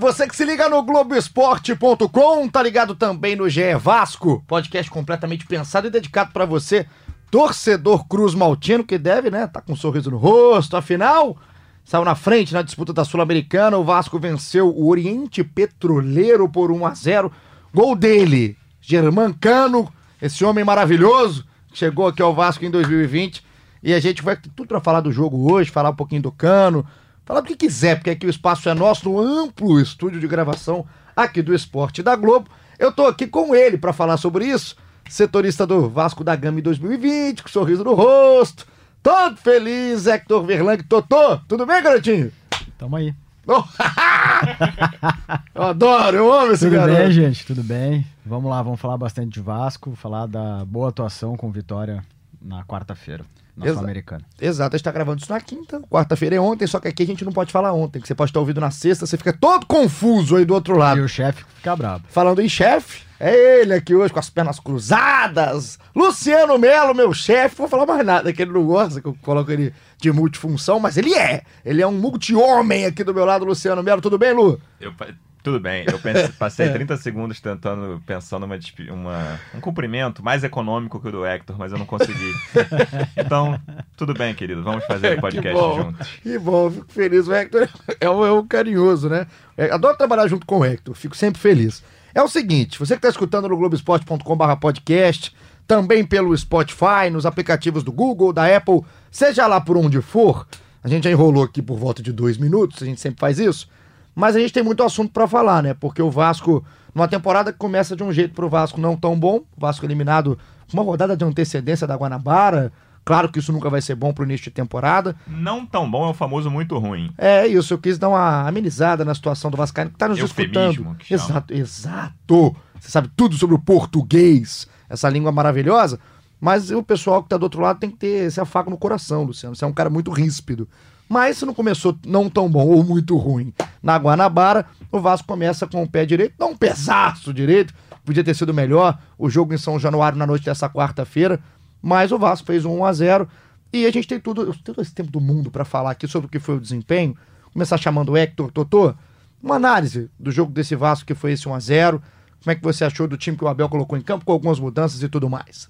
Você que se liga no Globoesporte.com, tá ligado também no GE Vasco, podcast completamente pensado e dedicado para você, torcedor Cruz Maltino, que deve, né, tá com um sorriso no rosto, afinal, saiu na frente na disputa da Sul-Americana, o Vasco venceu o Oriente Petroleiro por 1 a 0 gol dele, Germancano, esse homem maravilhoso, chegou aqui ao Vasco em 2020, e a gente vai ter tudo para falar do jogo hoje, falar um pouquinho do Cano, Falar do que quiser, porque aqui o espaço é nosso, no amplo estúdio de gravação aqui do Esporte da Globo. Eu tô aqui com ele para falar sobre isso. Setorista do Vasco da Gama em 2020, com sorriso no rosto. Todo feliz, Hector Verlang. Totô, tudo bem, garotinho? Tamo aí. Oh, eu adoro, eu amo esse tudo garoto. Tudo bem, gente, tudo bem. Vamos lá, vamos falar bastante de Vasco, falar da boa atuação com vitória na quarta-feira na Exa Sul-Americana. Exato, a gente tá gravando isso na quinta, quarta-feira é ontem, só que aqui a gente não pode falar ontem, que você pode estar ouvindo na sexta, você fica todo confuso aí do outro lado. E o chefe fica bravo. Falando em chefe, é ele aqui hoje com as pernas cruzadas. Luciano Melo, meu chefe. Vou falar mais nada, que ele não gosta que eu coloco ele de multifunção, mas ele é. Ele é um multi-homem aqui do meu lado, Luciano Melo. Tudo bem, Lu? Eu, tudo bem, eu pensei, passei 30 segundos tentando, pensando uma, uma, um cumprimento mais econômico que o do Hector, mas eu não consegui. então, tudo bem, querido, vamos fazer o podcast que bom, juntos. Que bom, fico feliz. O Hector é um, é um carinhoso, né? É, adoro trabalhar junto com o Hector, fico sempre feliz. É o seguinte, você que está escutando no globesport.com.br podcast, também pelo Spotify, nos aplicativos do Google, da Apple, seja lá por onde for, a gente já enrolou aqui por volta de dois minutos, a gente sempre faz isso, mas a gente tem muito assunto para falar, né? Porque o Vasco, numa temporada que começa de um jeito pro Vasco não tão bom, o Vasco eliminado com uma rodada de antecedência da Guanabara. Claro que isso nunca vai ser bom pro início de temporada. Não tão bom é o famoso muito ruim. É isso, eu quis dar uma amenizada na situação do Vascaíno que tá nos Eufemismo, escutando. Exato, exato. Você sabe tudo sobre o português, essa língua maravilhosa. Mas o pessoal que tá do outro lado tem que ter esse afago no coração, Luciano. Você é um cara muito ríspido. Mas se não começou não tão bom ou muito ruim na Guanabara, o Vasco começa com o pé direito, dá um pesaço direito, podia ter sido melhor. O jogo em São Januário na noite dessa quarta-feira, mas o Vasco fez um 1 a 0 e a gente tem tudo, todo esse tempo do mundo para falar aqui sobre o que foi o desempenho. Começar chamando o Hector Totô, uma análise do jogo desse Vasco que foi esse 1 a 0 Como é que você achou do time que o Abel colocou em campo com algumas mudanças e tudo mais?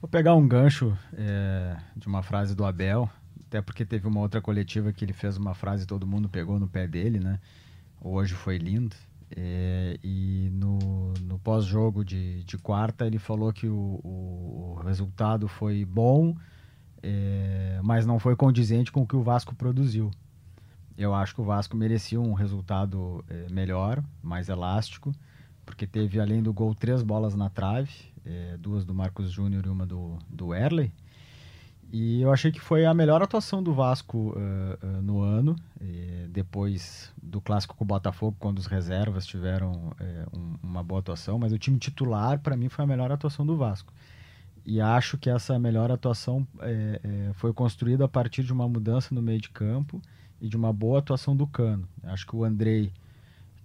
Vou pegar um gancho é, de uma frase do Abel até porque teve uma outra coletiva que ele fez uma frase e todo mundo pegou no pé dele, né? Hoje foi lindo. É, e no, no pós-jogo de, de quarta ele falou que o, o, resultado foi bom, é, mas não foi condizente com o que o Vasco produziu. Eu acho que o Vasco merecia um resultado é, melhor, mais elástico, porque teve além do gol três bolas na trave, é, duas do Marcos Júnior e uma do, do Erley. E eu achei que foi a melhor atuação do Vasco uh, uh, no ano, depois do clássico com o Botafogo, quando os reservas tiveram uh, um, uma boa atuação, mas o time titular, para mim, foi a melhor atuação do Vasco. E acho que essa melhor atuação foi construída a partir de uma mudança no meio de campo e de uma boa atuação do Cano. Acho que o Andrei,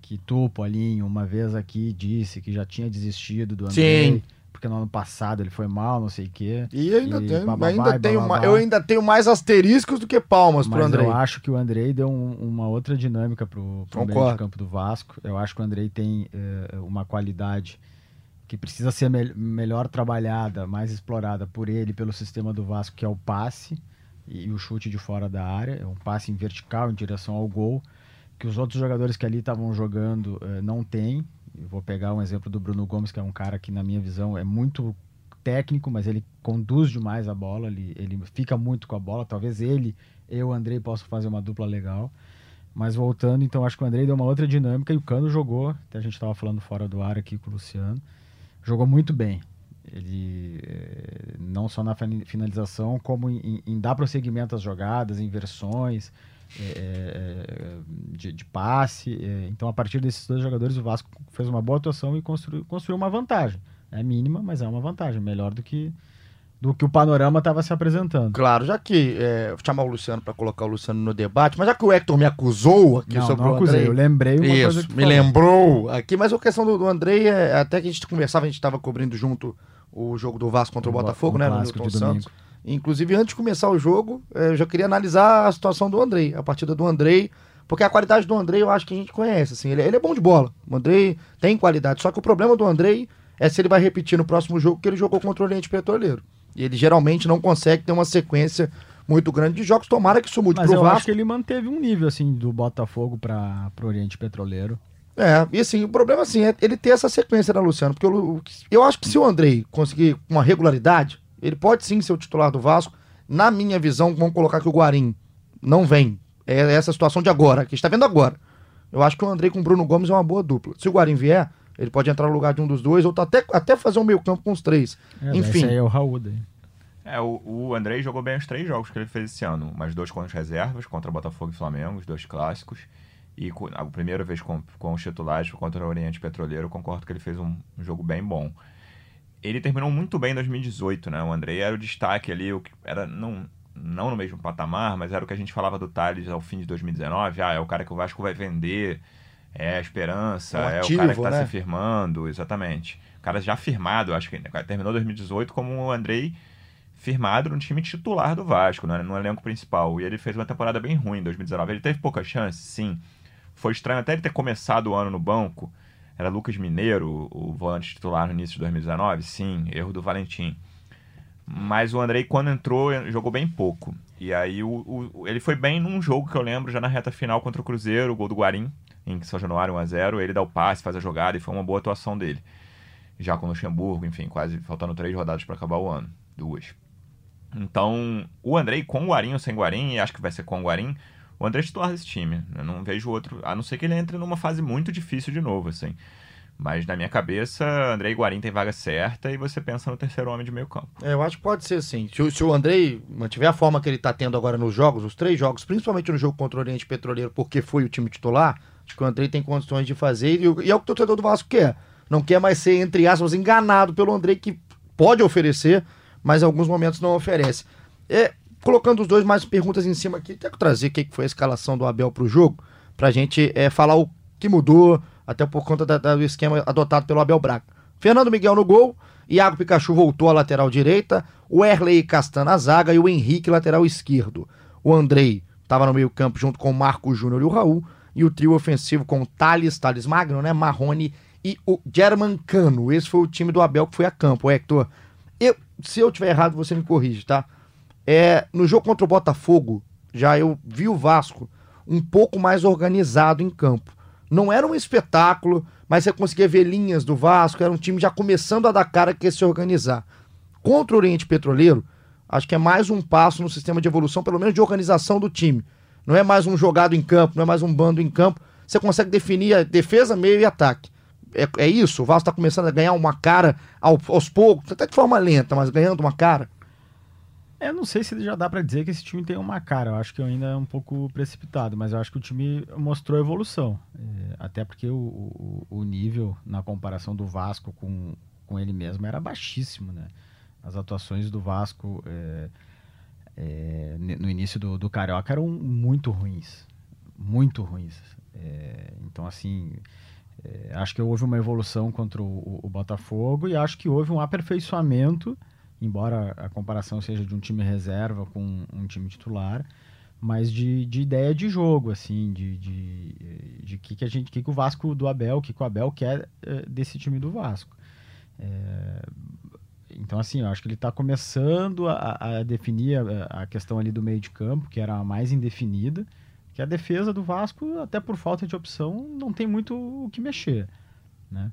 que tu, Paulinho, uma vez aqui disse que já tinha desistido do Andrei. Sim porque no ano passado ele foi mal, não sei o quê. E ainda, e tenho, ainda tenho eu ainda tenho mais asteriscos do que palmas Mas pro Andrei. eu acho que o Andrei deu um, uma outra dinâmica pro, pro meio de campo do Vasco. Eu acho que o Andrei tem uh, uma qualidade que precisa ser me melhor trabalhada, mais explorada por ele, pelo sistema do Vasco, que é o passe e, e o chute de fora da área. É um passe em vertical, em direção ao gol, que os outros jogadores que ali estavam jogando uh, não têm. Eu vou pegar um exemplo do Bruno Gomes, que é um cara que, na minha visão, é muito técnico, mas ele conduz demais a bola, ele, ele fica muito com a bola. Talvez ele, eu Andrei possam fazer uma dupla legal. Mas voltando, então acho que o Andrei deu uma outra dinâmica e o Cano jogou, até a gente estava falando fora do ar aqui com o Luciano, jogou muito bem. Ele eh, não só na finalização, como em, em dar prosseguimento às jogadas, inversões, é, é, de, de, passe. É, então, a partir desses dois jogadores, o Vasco fez uma boa atuação e construiu, construiu uma vantagem. É mínima, mas é uma vantagem. Melhor do que do que o panorama estava se apresentando. Claro, já que é, vou chamar o Luciano para colocar o Luciano no debate, mas já que o Hector me acusou aqui não, sobre não o acusei, Andrei, eu lembrei uma Isso, coisa que me falou. lembrou aqui, mas a questão do, do Andrei é até que a gente conversava, a gente estava cobrindo junto o jogo do Vasco contra o, O Bo- Botafogo, o né, no Newton Santos. domingo. Inclusive, antes de começar o jogo, eh, eu já queria analisar a situação do Andrei, a partida do Andrei, porque a qualidade do Andrei eu acho que a gente conhece, assim, ele, ele é bom de bola. O Andrei tem qualidade, só que o problema do Andrei é se ele vai repetir no próximo jogo que ele jogou contra o Oriente Petroleiro. E ele geralmente não consegue ter uma sequência muito grande de jogos. Tomara que isso mude Mas pro eu Vasco. acho que ele manteve um nível assim do Botafogo para o Oriente Petroleiro. É, e assim, o problema assim, é ele ter essa sequência, né, Luciano? Porque eu, eu acho que se o Andrei conseguir uma regularidade, ele pode sim ser o titular do Vasco. Na minha visão, vamos colocar que o Guarim não vem. É essa situação de agora, que está vendo agora. Eu acho que o Andrei com o Bruno Gomes é uma boa dupla. Se o Guarim vier, ele pode entrar no lugar de um dos dois, ou tá até, até fazer um meio campo com os três. É, Enfim. Esse aí é o Raul daí. É, o, o Andrei jogou bem os três jogos que ele fez esse ano. Mais dois contra as reservas, contra Botafogo e Flamengo, os dois clássicos. E a primeira vez com, com os titulares contra o Oriente Petroleiro, eu concordo que ele fez um, um jogo bem bom. Ele terminou muito bem em 2018, né? O Andrei era o destaque ali, o que era não, não no mesmo patamar, mas era o que a gente falava do Thales ao fim de 2019. Ah, é o cara que o Vasco vai vender, é a esperança, Um é ativo, o cara que tá né? se firmando, exatamente. O cara já firmado, acho que terminou 2018 como o Andrei firmado no time titular do Vasco, né, no elenco principal. E ele fez uma temporada bem ruim em 2019. Ele teve pouca chance, sim. Foi estranho até ele ter começado o ano no banco. Era Lucas Mineiro, o volante titular no início de 2019. Sim, erro do Valentim. Mas o Andrei, quando entrou, jogou bem pouco. E aí o, o- ele foi bem num jogo que eu lembro, já na reta final contra o Cruzeiro, o gol do Guarim, em São Januário 1x0. Ele dá o passe, faz a jogada e foi uma boa atuação dele. Já com o Luxemburgo, enfim, quase faltando três rodadas para acabar o ano. Duas. Então, o Andrei com o Guarim ou sem Guarim, e acho que vai ser com o Guarim, o André titular desse time. Eu não vejo outro, a não ser que ele entre numa fase muito difícil de novo, assim. Mas na minha cabeça, André Guarim tem vaga certa e você pensa no terceiro homem de meio campo. É, eu acho que pode ser sim. Se, se o Andrei mantiver a forma que ele tá tendo agora nos jogos, os três jogos, principalmente no jogo contra o Oriente Petroleiro, porque foi o time titular, acho que o Andrei tem condições de fazer e, e é o que o torcedor do Vasco quer. Não quer mais ser, entre aspas, enganado pelo Andrei, que pode oferecer, mas em alguns momentos não oferece. É, colocando os dois mais perguntas em cima aqui, até que trazer o que foi a escalação do Abel pro jogo, pra gente é, falar o que mudou, até por conta da- da- do esquema adotado pelo Abel Braga. Fernando Miguel no gol, Iago Pikachu voltou à lateral direita, o Erley Castan na zaga e o Henrique lateral esquerdo. O Andrei estava no meio campo junto com o Marco Júnior e o Raul, e o trio ofensivo com o Thales, Thales Magno, né, Marrone e o German Cano. Esse foi o time do Abel que foi a campo, Hector. Eu, se eu tiver errado, você me corrige, tá? É, no jogo contra o Botafogo, já eu vi o Vasco um pouco mais organizado em campo. Não era um espetáculo, mas você conseguia ver linhas do Vasco, era um time já começando a dar cara que ia se organizar. Contra o Oriente Petroleiro, acho que é mais um passo no sistema de evolução, pelo menos de organização do time. Não é mais um jogado em campo, não é mais um bando em campo. Você consegue definir a defesa, meio e ataque. É, é isso, o Vasco está começando a ganhar uma cara ao- aos poucos, até de forma lenta, mas ganhando uma cara. É, não sei se já dá pra dizer que esse time tem uma cara. Eu acho que ainda é um pouco precipitado, mas eu acho que o time mostrou evolução. É, até porque o, o, o nível na comparação do Vasco com, com ele mesmo era baixíssimo, né? As atuações do Vasco é, é, no início do, do Carioca eram muito ruins. Muito ruins. É, então, assim, é, acho que houve uma evolução contra o- o Botafogo e acho que houve um aperfeiçoamento embora a comparação seja de um time reserva com um time titular, mas de, de ideia de jogo, assim, de, de, de que, que a gente, que, que o Vasco do Abel, que, que o Abel quer eh, desse time do Vasco. É, então, assim, eu acho que ele está começando a, a definir a, a questão ali do meio de campo, que era a mais indefinida, que a defesa do Vasco, até por falta de opção, não tem muito o que mexer, né?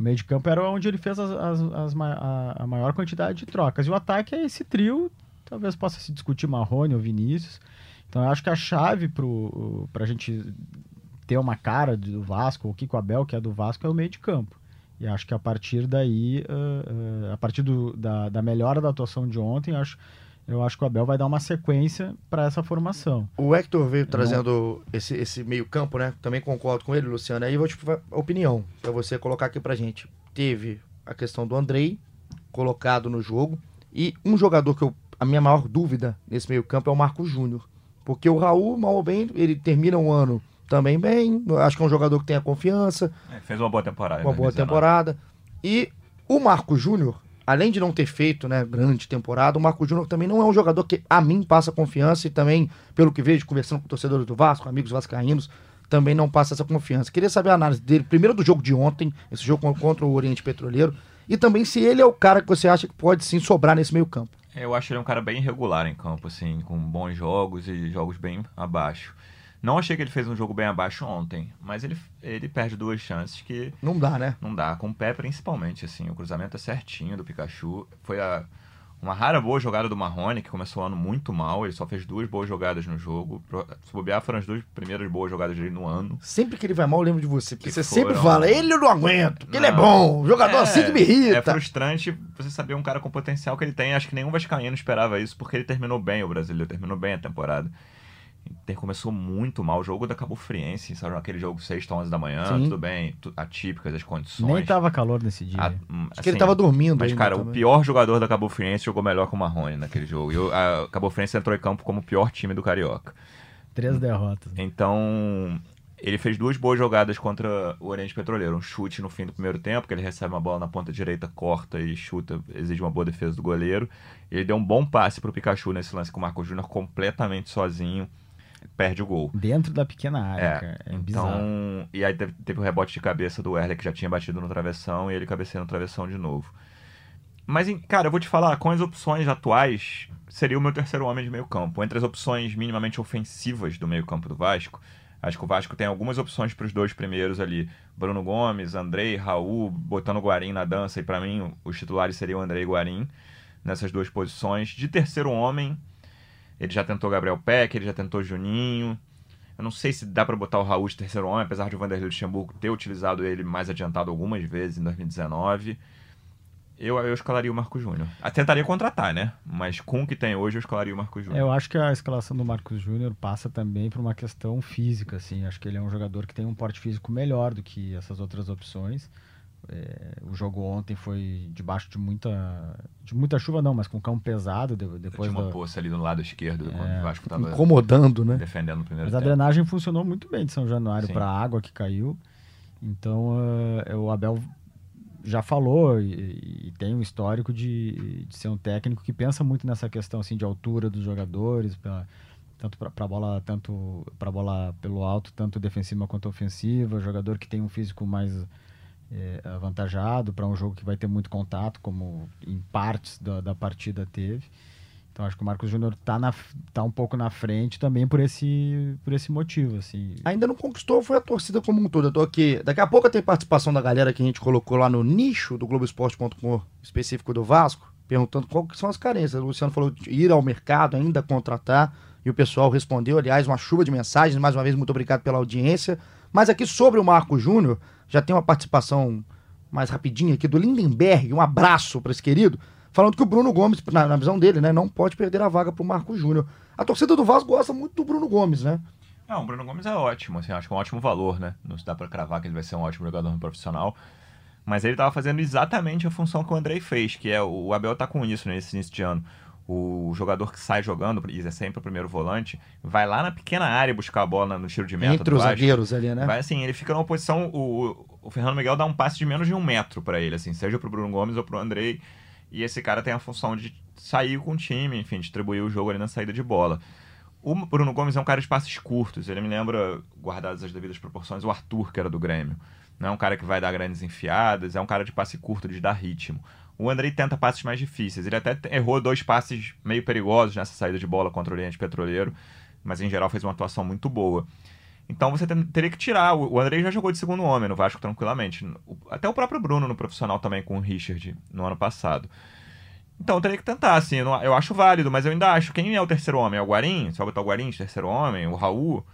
O meio de campo era onde ele fez as, as- as a, a maior quantidade de trocas. E o ataque é esse trio, talvez possa se discutir Marrone ou Vinícius. Então eu acho que a chave para a gente ter uma cara do Vasco, o Kiko Abel, que é do Vasco, é o meio de campo. E acho que a partir daí, ah, ah, a partir do- da, da melhora da atuação de ontem, acho, eu acho que o Abel vai dar uma sequência para essa formação. O Hector veio trazendo esse, esse meio-campo, né? Também concordo com ele, Luciano. Aí eu vou te falar a opinião, pra você colocar aqui pra gente. Teve a questão do Andrei, colocado no jogo. E um jogador que eu, a minha maior dúvida nesse meio-campo é o Marco Júnior. Porque o Raul, mal ou bem, ele termina um ano também bem. Acho que é um jogador que tem a confiança. É, fez uma boa temporada. Uma boa 2019. temporada. E o Marco Júnior, além de não ter feito, né, grande temporada, o Marco Júnior também não é um jogador que a mim passa confiança e também, pelo que vejo, conversando com torcedores do Vasco, amigos vascaínos, também não passa essa confiança. Queria saber a análise dele, primeiro do jogo de ontem, esse jogo con- contra o Oriente Petroleiro, e também se ele é o cara que você acha que pode sim sobrar nesse meio campo. Eu acho ele um cara bem irregular em campo, assim, com bons jogos e jogos bem abaixo. Não achei que ele fez um jogo bem abaixo ontem, mas ele, ele perde duas chances que Não dá, né? não dá, com o pé principalmente, assim. O cruzamento é certinho do Pikachu. Foi a, uma rara boa jogada do Marrone, que começou o ano muito mal. Ele só fez duas boas jogadas no jogo. Se bobear, foram as duas primeiras boas jogadas dele no ano. Sempre que ele vai mal, eu lembro de você. Porque Que você sempre foram- fala, ele eu não aguento, porque ele é Não. bom, jogador É, assim que me É irrita. frustrante você saber um cara com o potencial que ele tem. Acho que nenhum Vascaíno esperava isso, porque ele terminou bem o brasileiro, terminou bem a temporada. Inter começou muito mal. O jogo da Cabo Friense, sabe? Aquele jogo 6 a 11 da manhã, Sim. tudo bem, atípicas as condições. Nem tava calor nesse dia. A- hum, Acho que ele assim, tava dormindo Mas, ainda cara, o também. pior jogador da Cabo Friense jogou melhor que o Marrone naquele jogo. E o a Cabo Friense entrou em campo como o pior time do Carioca. Três derrotas. Então, ele fez duas boas jogadas contra o Oriente Petroleiro. Um chute no fim do primeiro tempo, que ele recebe uma bola na ponta direita, corta e chuta, exige uma boa defesa do goleiro. Ele deu um bom passe pro Pikachu nesse lance com o Marco Júnior completamente sozinho, perde o gol. Dentro da pequena área, É, cara. É bizarro. então. E aí teve, teve o rebote de cabeça do Erle, que já tinha batido no travessão, e ele cabeceia no travessão de novo. Mas, cara, eu vou te falar, com as opções atuais, seria o meu terceiro homem de meio campo. Entre as opções minimamente ofensivas do meio campo do Vasco, acho que o Vasco tem algumas opções para os dois primeiros ali. Bruno Gomes, Andrei, Raul, botando o Guarim na dança, e para mim os titulares seriam Andrei e Guarim nessas duas posições. De terceiro homem, ele já tentou Gabriel Peck, ele já tentou Juninho. Eu não sei se dá pra botar o Raul de terceiro homem, apesar de o Vanderlei Luxemburgo ter utilizado ele mais adiantado algumas vezes em 2019. Eu, eu escalaria o Marco Júnior. Ah, Tentaria contratar, né? Mas com o que tem hoje, eu escalaria o Marco Júnior. Eu acho que a escalação do Marcos Júnior passa também por uma questão física, assim. Acho que ele é um jogador que tem um porte físico melhor do que essas outras opções. É, o jogo ontem foi debaixo de muita, de muita chuva, não, mas com campo pesado de- depois Tinha uma da- poça ali no lado esquerdo, quando o Vasco tava Incomodando, né? defendendo no primeiro Mas a tempo. drenagem funcionou muito bem de São Januário para a água que caiu. Então eh, o Abel já falou e, e tem um histórico de, de ser um técnico que pensa muito nessa questão assim de altura dos jogadores, pra, tanto para bola tanto para bola pelo alto, tanto defensiva quanto ofensiva, jogador que tem um físico mais eh, avantajado para um jogo que vai ter muito contato, como em partes da, da partida teve. Então acho que o Marcos Júnior tá, tá um pouco na frente também por esse, por esse motivo, assim. Ainda não conquistou, foi a torcida como um todo. Eu tô aqui. Daqui a pouco tem participação da galera que a gente colocou lá no nicho do Globoesporte.com específico do Vasco, perguntando que são as carências. O Luciano falou ir ao mercado, ainda contratar, e o pessoal respondeu. Aliás, uma chuva de mensagens. Mais uma vez, muito obrigado pela audiência. Mas aqui sobre o Marco Júnior, já tem uma participação mais rapidinha aqui do Lindenberg. Um abraço para esse querido. Falando que o Bruno Gomes, na, na visão dele, né, não pode perder a vaga pro Marco Júnior. A torcida do Vasco gosta muito do Bruno Gomes, né? Não, o Bruno Gomes é ótimo, assim, acho que é um ótimo valor, né? Não se dá pra cravar que ele vai ser um ótimo jogador profissional. Mas ele tava fazendo exatamente a função que o Andrei fez, que é o Abel tá com isso nesse início de ano. O jogador que sai jogando, e é sempre o primeiro volante, vai lá na pequena área buscar a bola no tiro de meta Entre os zagueiros ali, né? Vai assim, ele fica numa posição. O, o Fernando Miguel dá um passe de menos de um metro pra ele, assim, seja pro Bruno Gomes ou pro Andrei. E esse cara tem a função de sair com o time, enfim, distribuir o jogo ali na saída de bola. O Bruno Gomes é um cara de passes curtos, ele me lembra, guardadas as devidas proporções, o Arthur, que era do Grêmio. Não é um cara que vai dar grandes enfiadas, é um cara de passe curto, de dar ritmo. O Andrei tenta passes mais difíceis. Ele até errou dois passes meio perigosos nessa saída de bola contra o Oriente Petroleiro, mas em geral fez uma atuação muito boa. Então você teria que tirar. O Andrei já jogou de segundo homem no Vasco tranquilamente. Até o próprio Bruno no profissional também com o Richard no ano passado. Então eu teria que tentar, assim. Eu, eu acho válido, mas eu ainda acho. Quem é o terceiro homem? É o Guarim? Você vai botar o Guarim de terceiro homem? O Raul?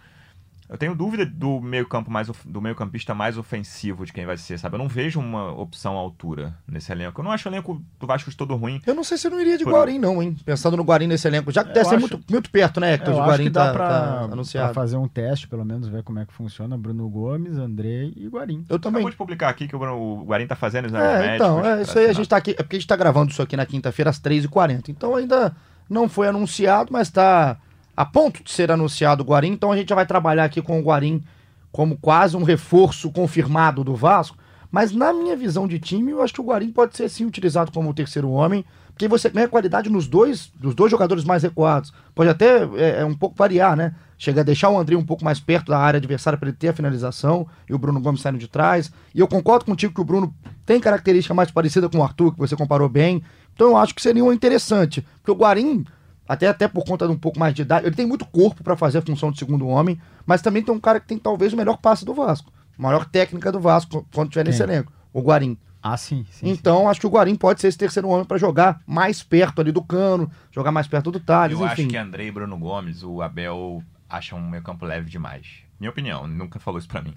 Eu tenho dúvida do meio-campo mais do meio-campista mais ofensivo de quem vai ser, sabe? Eu não vejo uma opção à altura nesse elenco. Eu não acho o elenco do Vasco de todo ruim. Eu não sei se eu não iria de Por- Guarim, não, hein? Pensando no Guarim nesse elenco. Já que Eu deve ser acho- muito, muito perto, né, Hector? Eu o acho Guarim que dá tá, pra, tá pra anunciado. fazer um teste, pelo menos, ver como é que funciona. Bruno Gomes, Andrei e Guarim. Eu também. Acabou de publicar aqui que o, Bruno- o Guarim tá fazendo exames É, então, é, pra isso aí a assinar. gente tá aqui. É porque a gente tá gravando isso aqui na quinta-feira às 3h40. Então ainda não foi anunciado, mas tá a ponto de ser anunciado o Guarim. Então a gente já vai trabalhar aqui com o Guarim como quase um reforço confirmado do Vasco. Mas na minha visão de time, eu acho que o Guarim pode ser sim utilizado como terceiro homem, porque você ganha qualidade nos dois, dos dois jogadores mais recuados. Pode até é, é, um pouco variar, né? Chega a deixar o André um pouco mais perto da área adversária para ele ter a finalização e o Bruno Gomes saindo de trás. E eu concordo contigo que o Bruno tem característica mais parecida com o Arthur, que você comparou bem. Então eu acho que seria um interessante. Porque o Guarim, até, até por conta de um pouco mais de idade, ele tem muito corpo para fazer a função de segundo homem, mas também tem um cara que tem talvez o melhor passe do Vasco, a maior técnica do Vasco quando tiver nesse Quem? elenco, o Guarim. Ah, sim, sim. então acho que o Guarim pode ser esse terceiro homem para jogar mais perto ali do Cano, jogar mais perto do Thales, Eu enfim. acho que Andrei e Bruno Gomes, o Abel acham um meio campo leve demais. Minha opinião, nunca falou isso pra mim.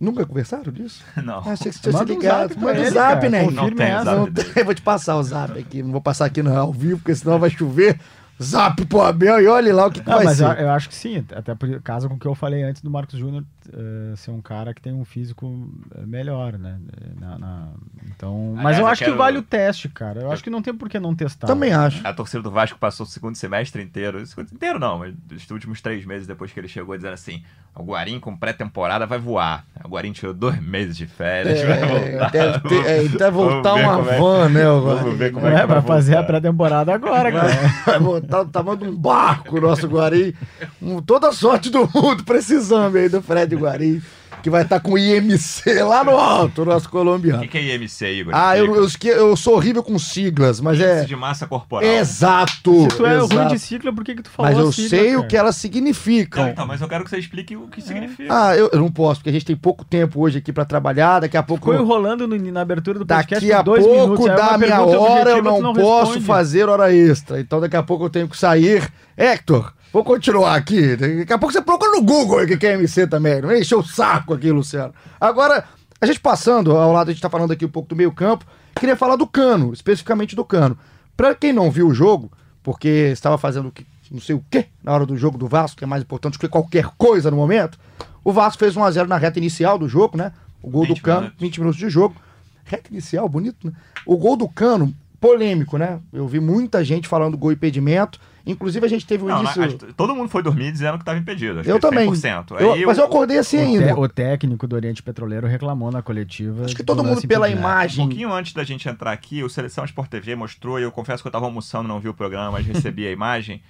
Nunca conversaram disso? Não. Achei que você tinha se Manda ligado. Manda o zap, né? Não tem essa. zap Não dele. tem, vou te passar o zap aqui. Não vou passar aqui no ao vivo, porque senão vai chover. Zap pro Abel e olhe lá o que, que Não, vai mas ser. eu, eu acho que sim, até por causa com o que eu falei antes do Marcos Júnior eh, ser um cara que tem um físico eh, melhor, né? Na- na- então, mas Aliás, eu eu acho quero- que vale o teste, cara. Eu acho que não tem por que não testar. Também acho. A torcida do Vasco passou o segundo semestre inteiro, o segundo inteiro não, mas os últimos três meses depois que ele chegou, dizendo assim: o Guarim com pré-temporada vai voar. O Guarim tirou dois meses de férias, vai É, voltar. deve ter, é, deve voltar uma é- van, né? o Vamos ver como é É, que vai fazer a pré-temporada agora, cara. Vai voltar do tamanho de um barco o nosso Guarim. Um, toda a sorte do mundo pra esse exame aí do Fred Guarim, que vai estar com o IMC lá no alto, o nosso O colombiano. que, que é IMC, Igor? Ah, eu, eu, eu sou horrível com siglas, mas é. Índice de massa corporal. Exato! Se tu é exato. ruim de ciclo, por que que tu falou Mas eu sigla, sei o cara? que elas significam. Não, então, mas eu quero que você explique o que significa. Ah, eu, eu não posso, porque a gente tem pouco tempo hoje aqui pra trabalhar. Daqui a pouco. Ficou enrolando no- na abertura do podcast Daqui a dois pouco minutos. aí da minha hora eu objetiva, tu não, posso responde. fazer hora extra. Então daqui a pouco eu tenho que sair. Hector, vou continuar aqui. Daqui a pouco você procura no Google o que é MC também. Não encheu o saco aqui, Luciano. Agora, a gente passando ao lado, a gente tá falando aqui um pouco do meio campo. Queria falar do Cano, especificamente do Cano. Pra quem não viu o jogo, porque estava fazendo não sei o que na hora do jogo do Vasco, que é mais importante do que qualquer coisa no momento, o Vasco fez 1x0 na reta inicial do jogo, né? O gol do 20 Cano, minutos. 20 minutos de jogo. Reta inicial, bonito, né? O gol do Cano, polêmico, né? Eu vi muita gente falando gol impedimento. Inclusive, a gente teve um Não, início. todo mundo foi dormir dizendo que estava impedido. Acho eu que também. 100%. Eu- mas eu acordei assim O, ainda. te- o técnico do Oriente Petroleiro reclamou na coletiva. Acho que do todo mundo pela impedido. Um imagem. pouquinho antes da gente entrar aqui, o Seleção Sport TV mostrou, e eu confesso que eu estava almoçando, não vi o programa, mas recebi a imagem,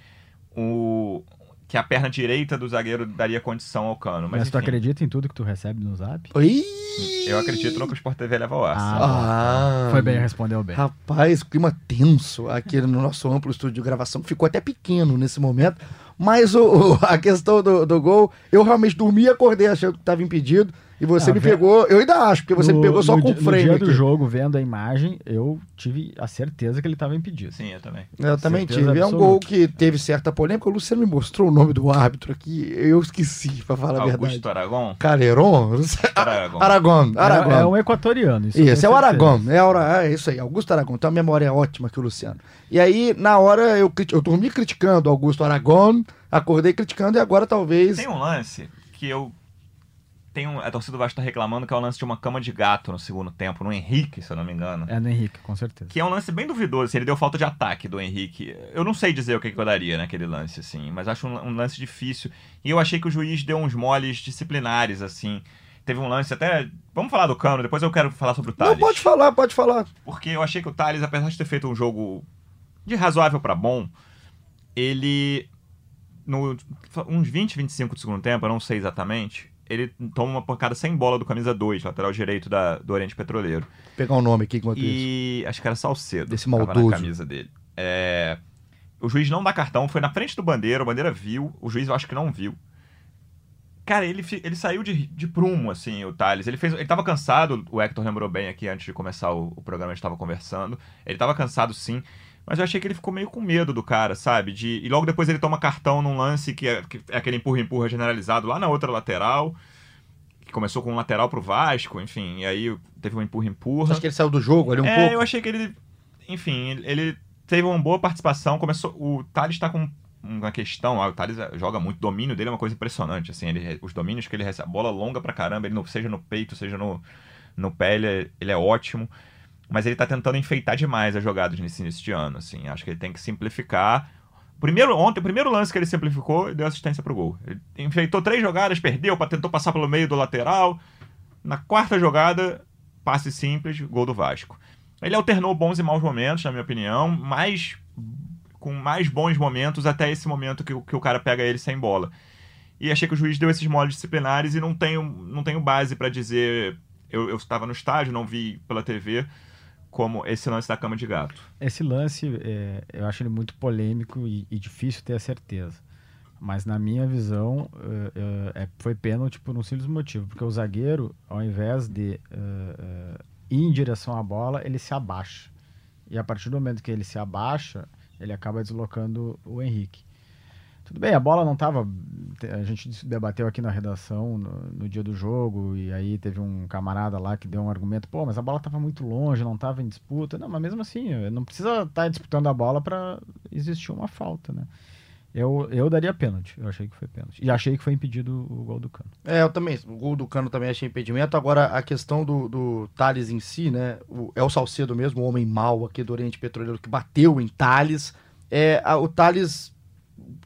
o... que a perna direita do zagueiro daria condição ao cano. Mas, Mas, tu acredita em tudo que tu recebe no zap? Eu acredito no que o Sport TV leva ao ar. Ah, Ah, Foi bem, respondeu bem. Rapaz, clima tenso aqui no nosso amplo estúdio de gravação, que ficou até pequeno nesse momento. Mas o, o- a questão do, do gol, eu realmente dormi e acordei achando que estava impedido. E você Ah, me pegou, eu ainda acho, porque você me No- pegou só no com o frame. No dia aqui. do jogo, vendo a imagem, eu tive a certeza que ele estava impedido. Sim, eu também. Eu também Certeza tive. É um absoluta. gol que teve certa polêmica. O Luciano me mostrou o nome do árbitro aqui. Eu esqueci, pra falar a verdade. Augusto sei. Aragon. Aragon. Aragon. É, é um equatoriano. Isso, Isso, é o. Aragão. É, é isso aí, Augusto Aragão. Tem uma memória ótima aqui, o Luciano. E aí, na hora, eu, eu dormi criticando Augusto Aragão, acordei criticando e agora talvez. Tem um lance que eu. Tem um, a torcida do Vasco tá reclamando que é o lance de uma cama de gato no segundo tempo, no Henrique, se eu não me engano. É no Henrique, com certeza. Que é um lance bem duvidoso, assim, ele deu falta de ataque do Henrique. Eu não sei dizer o que, que eu daria naquele lance, assim, mas acho um, um lance difícil. E eu achei que o juiz deu uns moles disciplinares, assim. Teve um lance até. Vamos falar do Cano, depois eu quero falar sobre o Thales. Não, pode falar, pode falar. Porque eu achei que o Thales, apesar de ter feito um jogo de razoável pra bom, ele. No, uns 20, 25 do segundo tempo, eu não sei exatamente. Ele toma uma pancada sem bola do camisa 2, lateral direito da, do Oriente Petroleiro. Vou pegar o nome aqui enquanto isso. E acho que era Salcedo. Desse maldoso. na camisa dele. É, O juiz não dá cartão, foi na frente do Bandeira, o Bandeira viu, o juiz eu acho que não viu. Cara, ele, ele saiu de, de prumo, assim, o Thales. Ele fez. Ele tava cansado, o Hector lembrou bem aqui antes de começar o, o programa, a gente tava conversando. Ele tava cansado sim. Mas eu achei que ele ficou meio com medo do cara, sabe? De, e logo depois ele toma cartão num lance que é, que é aquele empurra-empurra generalizado lá na outra lateral. Que começou com um lateral pro Vasco, enfim. E aí teve um empurra-empurra. Acho que ele saiu do jogo ali um é, pouco. eu achei que ele. Enfim, ele, teve uma boa participação. Começou. O Thales tá com uma questão, o Thales joga muito, o domínio dele é uma coisa impressionante, assim, ele, os domínios que ele recebe, a bola longa pra caramba, ele não, seja no peito, seja no, no pé, ele é, ele é ótimo, mas ele tá tentando enfeitar demais as jogadas nesse início de ano, assim, acho que ele tem que simplificar. Primeiro, ontem, o primeiro lance que ele simplificou, deu assistência pro gol. Ele enfeitou três jogadas, perdeu, tentou passar pelo meio do lateral. Na quarta jogada, passe simples, gol do Vasco. Ele alternou bons e maus momentos, na minha opinião, mas com mais bons momentos até esse momento que, que o cara pega ele sem bola. E achei que o juiz deu esses moles disciplinares e não tenho, não tenho base para dizer. Eu estava no estádio, não vi pela TV como esse lance da cama de gato. Esse lance, é, eu acho ele muito polêmico e, e, difícil ter a certeza. Mas na minha visão, é, é, foi pênalti por um simples motivo. Porque o zagueiro, ao invés de uh, ir em direção à bola, ele se abaixa. E a partir do momento que ele se abaixa, ele acaba deslocando o Henrique. Tudo bem, a bola não estava. A gente debateu aqui na redação no, no, dia do jogo, e aí teve um camarada lá que deu um argumento: pô, mas a bola estava muito longe, não estava em disputa. Não, mas mesmo assim, não precisa estar tá disputando a bola para existir uma falta, né? Eu, eu daria pênalti, eu achei que foi pênalti. E achei que foi impedido o gol do Cano. É, eu também. O gol do Cano também achei impedimento. Agora, a questão do, do Thales em si, né? O, é o Salcedo mesmo, o homem mau aqui do Oriente Petroleiro, que bateu em Thales. É, a, o Thales,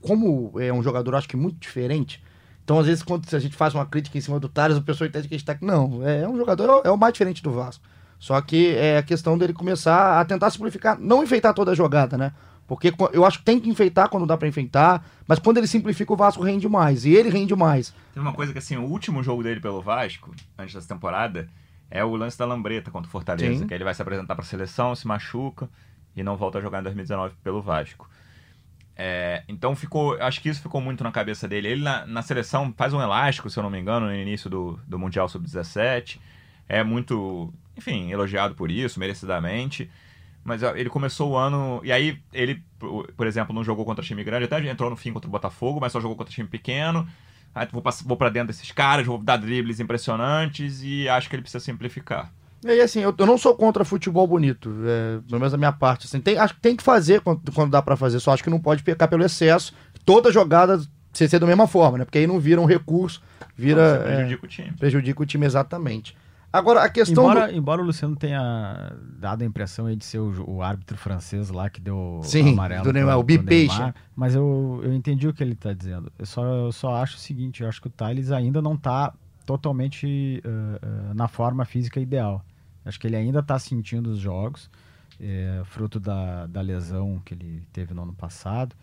como é um jogador, acho que muito diferente. Então, às vezes, quando a gente faz uma crítica em cima do Thales, a pessoa entende que a gente tá. Não, é, é um jogador, é o mais diferente do Vasco. Só que é a questão dele começar a tentar simplificar, não enfeitar toda a jogada, né? Porque eu acho que tem que enfeitar quando dá para enfeitar, mas quando ele simplifica, o Vasco rende mais. E ele rende mais. Tem uma coisa que, assim, o último jogo dele pelo Vasco, antes dessa temporada, é o lance da Lambreta contra o Fortaleza. Sim. Que ele vai se apresentar para a seleção, se machuca e não volta a jogar em 2019 pelo Vasco. É, então ficou. Acho que isso ficou muito na cabeça dele. Ele na, na seleção faz um elástico, se eu não me engano, no início do, do Mundial Sub-17. É muito, enfim, elogiado por isso, merecidamente. Mas ele começou o ano. E aí, ele, por exemplo, não jogou contra time grande, até entrou no fim contra o Botafogo, mas só jogou contra time pequeno. Aí vou, vou para dentro desses caras, vou dar dribles impressionantes e acho que ele precisa simplificar. E assim, eu, eu não sou contra futebol bonito, é, pelo menos da minha parte. Assim, tem, acho que tem que fazer quando, quando dá para fazer, só acho que não pode pecar pelo excesso. Toda jogada ser da mesma forma, né? Porque aí não vira um recurso, vira. Não, prejudica é, o time. Prejudica o time, exatamente. Agora, a questão. Embora, do... embora o Luciano tenha dado a impressão aí de ser o, o árbitro francês lá que deu Sim, amarelo. Do Neymar, o Bipeixa. Mas eu, eu entendi o que ele está dizendo. Eu só, eu só acho o seguinte: eu acho que o Thales ainda não está totalmente uh, uh, na forma física ideal. Acho que ele ainda está sentindo os jogos, é, fruto da, da lesão que ele teve no ano passado.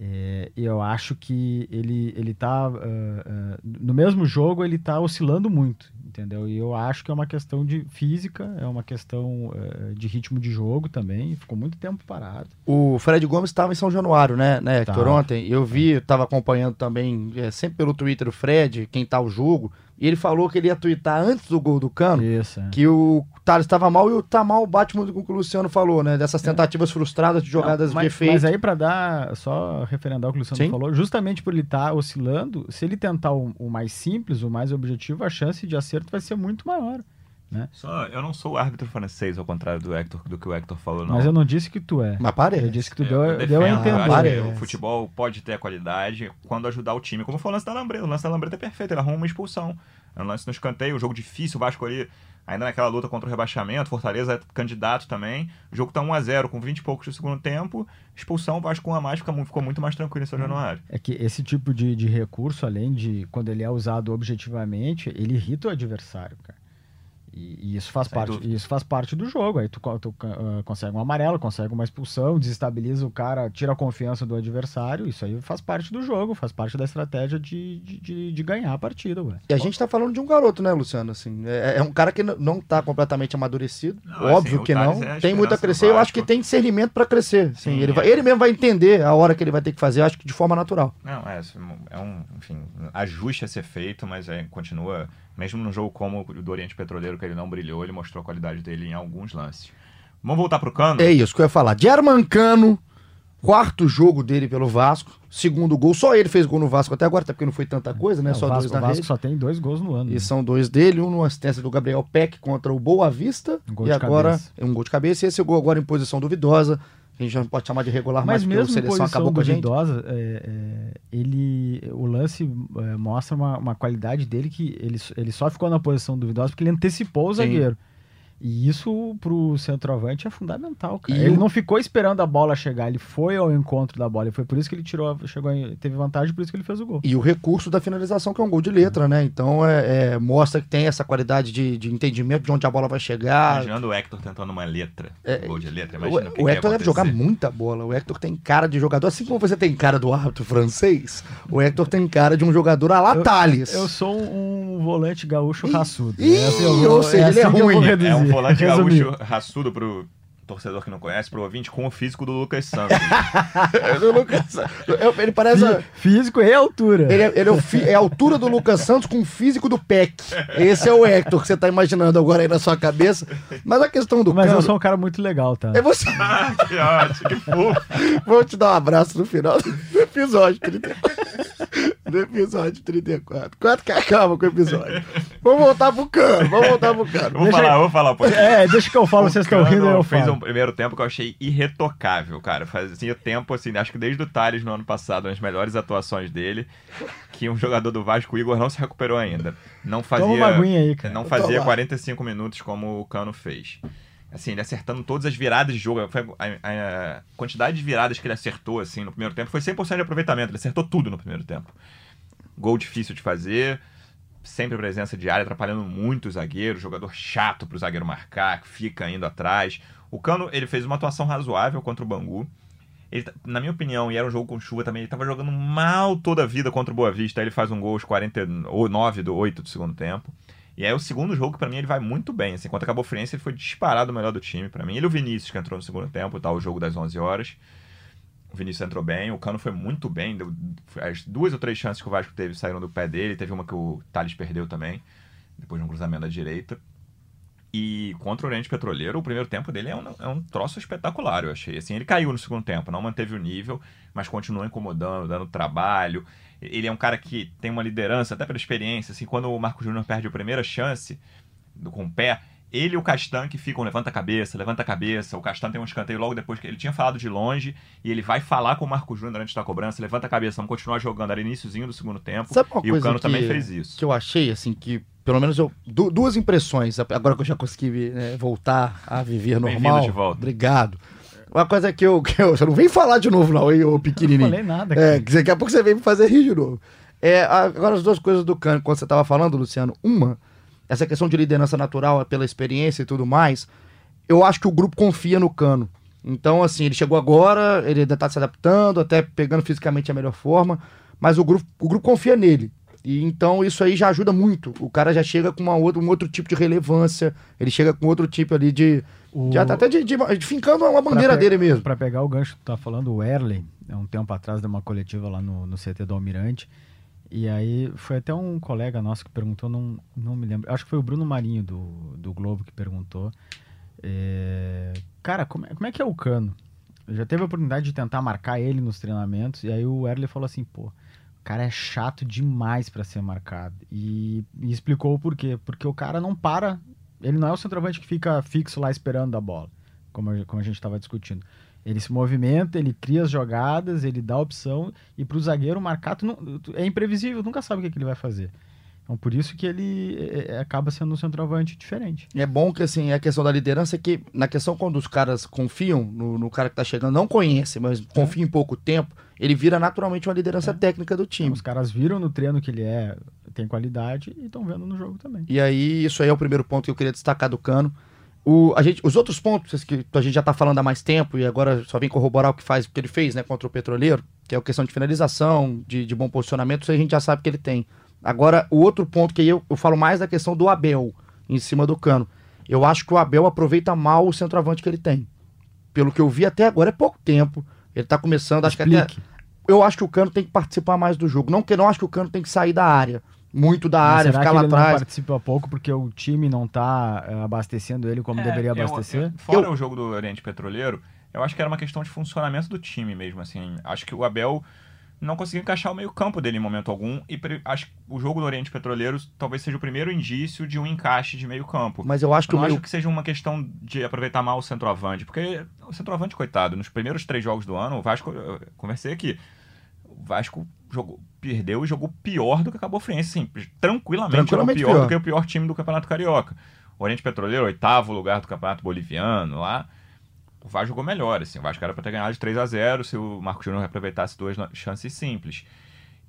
É, eu acho que ele ele tá uh, uh, no mesmo jogo ele está oscilando muito entendeu e eu acho que é uma questão de física é uma questão uh, de ritmo de jogo também ficou muito tempo parado o Fred Gomes estava em São Januário né né Hector, tá. ontem eu vi estava acompanhando também é, sempre pelo Twitter o Fred quem tá o jogo e ele falou que ele ia twittar antes do gol do Cano Isso, é. que o Thales estava mal e o tá mal bate muito com o que o Luciano falou, né? Dessas é. tentativas é. frustradas de jogadas Não, mas, de efeito. Mas aí para dar, só referendar o que o Luciano Sim. falou, justamente por ele estar tá oscilando, se ele tentar o, o, mais simples, o mais objetivo, a chance de acerto vai ser muito maior. Né? Só, eu não sou árbitro francês, ao contrário do Hector, do que o Hector falou, não. Mas eu não disse que tu é. Mas parece. Eu disse que tu deu, eu deu a entender. o futebol pode ter a qualidade quando ajudar o time. Como foi o lance da Lambreta. O lance da Lambreta é perfeito, ele arruma uma expulsão. É um lance no escanteio, um jogo difícil, o Vasco ali ainda naquela luta contra o rebaixamento, Fortaleza é candidato também. O jogo tá 1 a 0 com 20 e poucos de segundo tempo. Expulsão, o Vasco com a mais ficou muito mais tranquilo em São Januário. É que esse tipo de, de recurso, além de quando ele é usado objetivamente, ele irrita o adversário, cara. E, e isso faz Sem parte, dúvida. isso faz parte do jogo. Aí tu, tu, ah, consegue um amarelo, consegue uma expulsão, desestabiliza o cara, tira a confiança do adversário. Isso aí faz parte do jogo, faz parte da estratégia de, de, de, de ganhar a partida, ué. E a gente tá falando de um garoto, né, Luciano? Assim, é, é um cara que não tá completamente amadurecido. Não, óbvio assim, que não. É tem muito a crescer. Eu acho que tem discernimento pra crescer. Assim, Sim, ele, é. vai- ele mesmo vai entender a hora que ele vai ter que fazer, eu acho que de forma natural. Não, é, é um, enfim, ajuste a ser feito, mas é, continua, mesmo num jogo como o do Oriente Petroleiro, que ele não brilhou, ele mostrou a qualidade dele em alguns lances. Vamos voltar pro Cano? É isso que eu ia falar. German Cano, quarto jogo dele pelo Vasco, segundo gol. Só ele fez gol no Vasco até agora, até porque não foi tanta coisa, né? É, só o Vasco, dois na o Vasco rede. só tem dois gols no ano. E né? são dois dele, um numa assistência do Gabriel Peck contra o Boa Vista. Um gol e de agora cabeça. é um gol de cabeça. E esse gol agora em posição duvidosa. A gente já não pode chamar de regular Mas a mesmo em seleção acabou com a gente. duvidosa, é, é, ele, o lance é, mostra uma, uma qualidade dele que ele, ele só ficou na posição duvidosa porque ele antecipou o Sim. zagueiro. E isso pro centroavante é fundamental, cara. E ele o- não ficou esperando a bola chegar, ele foi ao encontro da bola. E foi por isso que ele tirou, chegou, em- teve vantagem, por isso que ele fez o gol. E o recurso da finalização, que é um gol de letra, né? Então é, é, mostra que tem essa qualidade de, de entendimento de onde a bola vai chegar. Imaginando o Hector tentando uma letra, É, um gol de letra, O, imagina o, que o que Hector deve jogar muita bola. O Hector tem cara de jogador, assim como você tem cara do árbitro francês, o Hector tem cara de um jogador a la Eu- Thales. Eu sou um, um volante gaúcho raçudo. ih, Essa eu vou- ou seja, ele é assim que eu vou ruim. É um volante Resumir. gaúcho raçudo pro torcedor que não conhece, pro ouvinte, com o físico do Lucas Santos. O Lucas- eu- ele parece. Fí- Físico e altura. Ele, é, ele é, o fi- é a altura do Lucas Santos com o físico do Peck. Esse é o Hector que você tá imaginando agora aí na sua cabeça. Mas a questão do Mas Cano. eu sou um cara muito legal, tá? É você. ah, que ótimo, que fofo. Vou te dar um abraço no final do episódio 34. Do episódio 34. Quanto que acaba com o episódio? Vamos voltar pro cano, vamos voltar pro cano. Vou Deixa falar, aí. vou falar, pô. É, deixa que eu falo, O vocês estão rindo, eu fez falo. um primeiro tempo que eu achei irretocável, cara. Fazia tempo, assim, acho que desde o Thales no ano passado, as melhores atuações dele, que um jogador do Vasco, o Igor, não se recuperou ainda. Não fazia, Toma uma aguinha aí, cara. não fazia Toma. 45 minutos como o Cano fez. Assim, ele acertando todas as viradas de jogo. Foi a, a quantidade de viradas que ele acertou, assim, no primeiro tempo foi 100% de aproveitamento. Ele acertou tudo no primeiro tempo. Gol difícil de fazer, sempre presença de área, atrapalhando muito o zagueiro, jogador chato pro zagueiro marcar, que fica indo atrás. O Cano, ele fez uma atuação razoável contra o Bangu. Ele, tá- na minha opinião, e era um jogo com chuva também, ele tava jogando mal toda a vida contra o Boa Vista. Aí ele faz um gol aos 49 do 8 do segundo tempo. E aí o segundo jogo, pra mim, ele vai muito bem. Assim, contra a Cabo Friense, ele foi disparado o melhor do time pra mim. Ele o Vinícius, que entrou no segundo tempo, tá? O jogo das 11 horas. O Vinícius entrou bem, o Cano foi muito bem. Deu, as duas ou três chances que o Vasco teve saíram do pé dele. Teve uma que o Thales perdeu também, depois de um cruzamento da direita. E contra o Oriente Petroleiro, o primeiro tempo dele é um, é um troço espetacular, eu achei. Assim, ele caiu no segundo tempo, não manteve o nível, mas continuou incomodando, dando trabalho. Ele é um cara que tem uma liderança, até pela experiência. Assim, quando o Marco Júnior perde a primeira chance do, com o pé, ele e o Castan que ficam levanta a cabeça, levanta a cabeça. O Castan tem um escanteio logo depois que ele tinha falado de longe e ele vai falar com o Marco Júnior antes da cobrança, levanta a cabeça, vamos continuar jogando. Era iníciozinho do segundo tempo. Sabe uma e o coisa Cano que- também fez isso. que eu achei, assim, que pelo menos eu. du- duas impressões, agora que eu já consegui né, voltar a viver normal. de volta. Obrigado. Uma coisa que eu, que eu. Você não vem falar de novo, não, hein, ô Não pequenininho. falei nada, É, cara. que daqui a pouco você vem me fazer rir de novo. É, agora, as duas coisas do Cano, quando você tava falando, Luciano. Uma, essa questão de liderança natural é pela experiência e tudo mais. Eu acho que o grupo confia no Cano. Então, assim, ele chegou agora, ele ainda tá se adaptando, até pegando fisicamente a melhor forma, mas o grupo, o grupo confia nele. E então isso aí já ajuda muito. O cara já chega com uma outra, um outro tipo de relevância, ele chega com outro tipo ali de. O- de até de, de, de fincando uma bandeira dele mesmo. Pra pegar o gancho que tu tá falando, o Erley, há um tempo atrás, deu uma coletiva lá no, no CT do Almirante. E aí foi até um colega nosso que perguntou, não, não me lembro. Acho que foi o Bruno Marinho do, do Globo que perguntou. É, cara, como é, como é que é o Cano? Eu já teve a oportunidade de tentar marcar ele nos treinamentos. E aí o Erley falou assim, pô, o cara é chato demais pra ser marcado. E, e explicou o porquê. Porque o cara não para. Ele não é o centroavante que fica fixo lá esperando a bola, como como a gente estava discutindo. Ele se movimenta, ele cria as jogadas, ele dá opção. E pro zagueiro marcar, tu não- tu- é imprevisível, nunca sabe o que, que ele vai fazer. Então por isso que ele é, é, acaba sendo um centroavante diferente. É bom que, assim, a questão da liderança é que, na questão quando os caras confiam no, no cara que tá chegando, não conhece, mas confia em pouco tempo, ele vira naturalmente uma liderança É. técnica do time. Os caras viram no treino que ele é tem qualidade e estão vendo no jogo também. E aí, isso aí é o primeiro ponto que eu queria destacar do Cano. O, a gente, os outros pontos que a gente já tá falando há mais tempo e agora só vem corroborar o que faz o que ele fez, né, contra o Petroleiro, que é a questão de finalização, de, de bom posicionamento, isso a gente já sabe que ele tem. Agora, o outro ponto que eu, eu falo mais da questão do Abel em cima do Cano. Eu acho que o Abel aproveita mal o centroavante que ele tem. Pelo que eu vi até agora é pouco tempo. Ele tá começando, acho que até eu acho que o Cano tem que participar mais do jogo. Não que não acho que o Cano tem que sair da área, muito da Mas área, será ficar que lá ele não atrás. participa pouco porque o time não tá eh, abastecendo ele como É, deveria eu- abastecer? eu- fora o jogo do Oriente Petroleiro, eu acho que era uma questão de funcionamento do time mesmo, assim. Acho que o Abel não conseguiu encaixar o meio-campo dele em momento algum e pre- acho que o jogo do Oriente Petroleiro talvez seja o primeiro indício de um encaixe de meio-campo. Mas eu acho que Eu o não meio acho que seja uma questão de aproveitar mal o centroavante, porque o centroavante, coitado, nos primeiros três jogos do ano, o Vasco, eu conversei aqui, o Vasco jogou, perdeu e jogou pior do que acabou Friense, assim, tranquilamente, Tranquilamente era o pior, pior. do que o pior time do Campeonato Carioca. O Oriente Petroleiro, oitavo lugar do Campeonato Boliviano, lá, o Vasco jogou melhor, assim, o Vasco era para ter ganhado de 3 a 0 se o Marco Júnior aproveitasse duas chances simples.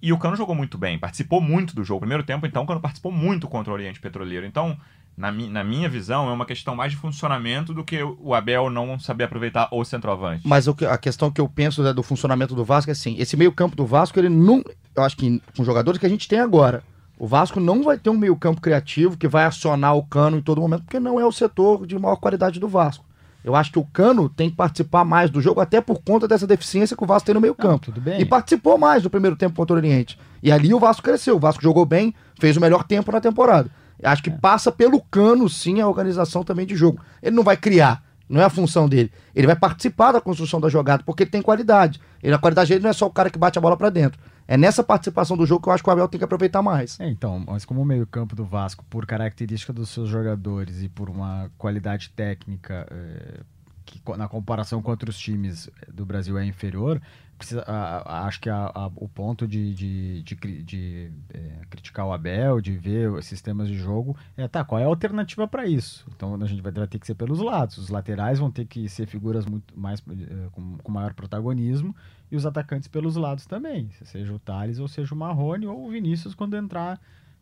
E o Cano jogou muito bem, participou muito do jogo. Primeiro tempo, então, o Cano participou muito contra o Oriente Petroleiro. Então, na, mi- na minha visão, é uma questão mais de funcionamento do que o Abel não saber aproveitar o centroavante. Mas o que- a questão que eu penso né, do funcionamento do Vasco é assim: esse meio-campo do Vasco, ele não. Eu acho que com os jogadores que a gente tem agora, o Vasco não vai ter um meio-campo criativo que vai acionar o cano em todo momento, porque não é o setor de maior qualidade do Vasco. Eu acho que o Cano tem que participar mais do jogo, até por conta dessa deficiência que o Vasco tem no tudo bem. E participou mais do primeiro tempo contra o Oriente. E ali o Vasco cresceu. O Vasco jogou bem, fez o melhor tempo na temporada. Acho que passa pelo cano, sim, a organização também de jogo. Ele não vai criar, não é a função dele. Ele vai participar da construção da jogada, porque ele tem qualidade. Ele, a qualidade dele não é só o cara que bate a bola pra dentro. É nessa participação do jogo que eu acho que o Abel tem que aproveitar mais. É, então, mas como o meio-campo do Vasco, por característica dos seus jogadores e por uma qualidade técnica eh, que na comparação com outros times do Brasil é inferior, precisa, a- a- acho que a- o ponto de, de, de de, eh, criticar o Abel, de ver os sistemas de jogo, é tá, qual é a alternativa para isso? Então a gente vai, vai ter que ser pelos lados. Os laterais vão ter que ser figuras muito mais eh, com, com maior protagonismo e os atacantes pelos lados também, seja o Thales ou seja o Marrone ou o Vinícius quando entrar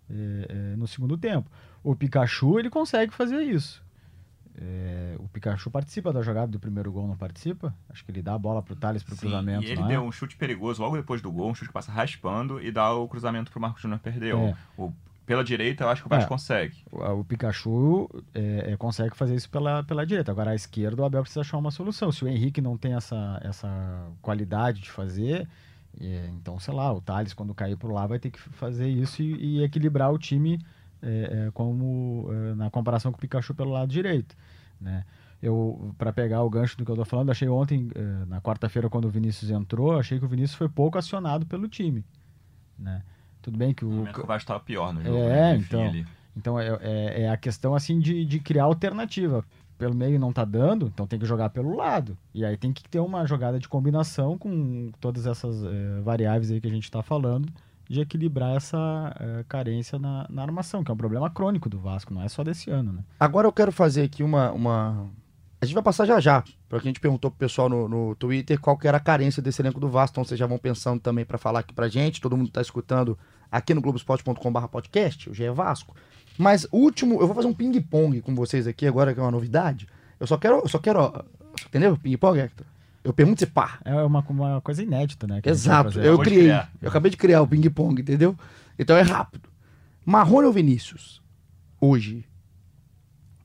eh, eh, no segundo tempo. O Pikachu ele consegue fazer isso. Eh, o Pikachu participa da jogada do primeiro gol, não participa? Acho que ele dá a bola pro Thales pro Sim, cruzamento. e ele é? deu um chute perigoso logo depois do gol, um chute que passa raspando e dá o cruzamento pro Marco Júnior perder. É. O- pela direita, eu acho que o Vasco É. consegue. O, o Pikachu é, é, consegue fazer isso pela, pela direita. Agora, a esquerda, o Abel precisa achar uma solução. Se o Henrique não tem essa, essa qualidade de fazer, é, então, sei lá, o Thales, quando cair por lá, vai ter que fazer isso e, e equilibrar o time é, é, como é, na comparação com o Pikachu pelo lado direito. Né? Eu, para pegar o gancho do que eu tô falando, achei ontem, é, na quarta-feira, quando o Vinícius entrou, achei que o Vinícius foi pouco acionado pelo time. Né? Tudo bem que o, o Vasco estava pior no jogo. É, né? Então. então é, é, é a questão assim de, de criar alternativa. Pelo meio não tá dando, então tem que jogar pelo lado. E aí tem que ter uma jogada de combinação com todas essas eh, variáveis aí que a gente está falando, de equilibrar essa eh, carência na, na armação, que é um problema crônico do Vasco, não é só desse ano, né? Agora eu quero fazer aqui uma. uma... A gente vai passar já já, porque a gente perguntou pro pessoal no, no Twitter qual que era a carência desse elenco do Vasco, então vocês já vão pensando também para falar aqui pra gente, todo mundo tá escutando aqui no globoesporte.com.br podcast, o GE Vasco. Mas último, eu vou fazer um ping-pong com vocês aqui agora, que é uma novidade. Eu só quero, eu só quero, entendeu? Ping-pong, Hector? Eu pergunto se pá. É uma, uma coisa inédita, né? Exato, eu Acabou de criei. criar. Eu acabei de criar o ping-pong, entendeu? Então é rápido. Marrone ou Vinícius? Hoje,